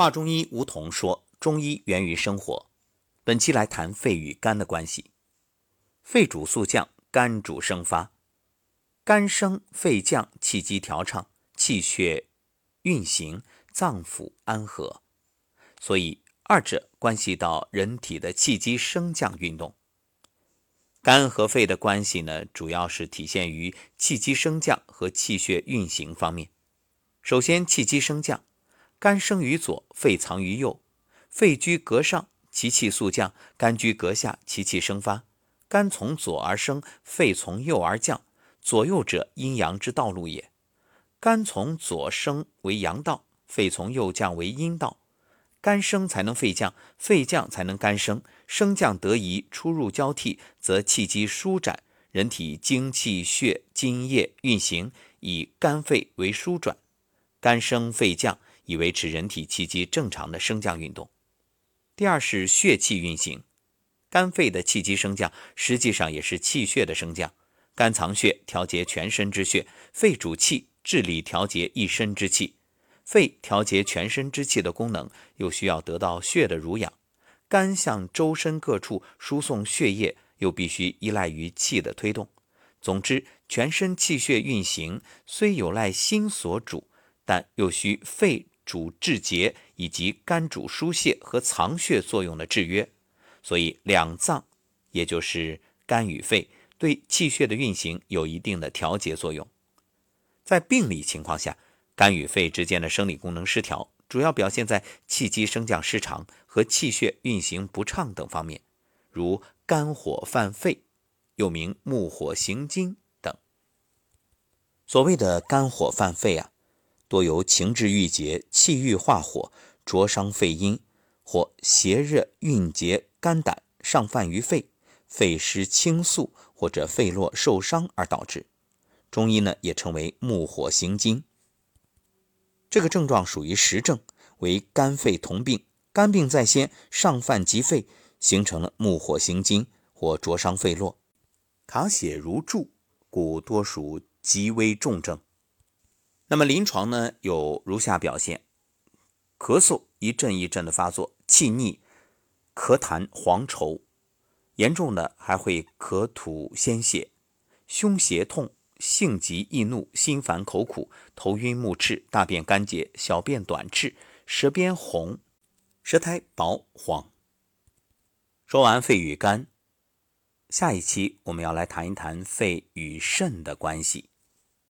华中医吴桐说：“中医源于生活。”本期来谈肺与肝的关系。肺主肃降，肝主生发。肝升，肺降，气机调畅，气血运行，脏腑安和。所以二者关系到人体的气机升降运动。肝和肺的关系呢，主要是体现于气机升降和气血运行方面。首先，气机升降。肝生于左，肺藏于右。肺居膈上，其气速降；肝居膈下，其气生发。肝从左而生，肺从右而降。左右者，阴阳之道路也。肝从左升为阳道，肺从右降为阴道。肝升才能肺降，肺降才能肝升。升降得宜，出入交替，则气机舒展，人体精气血津液运行，以肝肺为舒转。肝升肺降。以维持人体气机正常的升降运动。第二是血气运行，肝肺的气机升降实际上也是气血的升降。肝藏血，调节全身之血；肺主气，治理调节一身之气。肺调节全身之气的功能，又需要得到血的濡养。肝向周身各处输送血液，又必须依赖于气的推动。总之，全身气血运行虽有赖心所主，但又需肺。主治节以及肝主疏泄和藏血作用的制约，所以两脏，也就是肝与肺，对气血的运行有一定的调节作用。在病理情况下，肝与肺之间的生理功能失调，主要表现在气机升降失常和气血运行不畅等方面，如肝火犯肺，又名木火行金等。所谓的肝火犯肺啊。多由情志郁结、气郁化火，灼伤肺阴，或邪热蕴结肝胆，上犯于肺，肺失清肃或者肺络受伤而导致。中医呢也称为木火行金。这个症状属于实症，为肝肺同病，肝病在先，上犯及肺，形成了木火行金或灼伤肺络，卡血如注，故多属极危重症。那么临床呢有如下表现：咳嗽一阵一阵的发作，气逆、咳痰、黄稠，严重的还会咳吐鲜血，胸胁痛，性急易怒，心烦口苦，头晕目赤，大便干结，小便短赤，舌边红，舌苔薄黄。说完肺与肝，下一期我们要来谈一谈肺与肾的关系。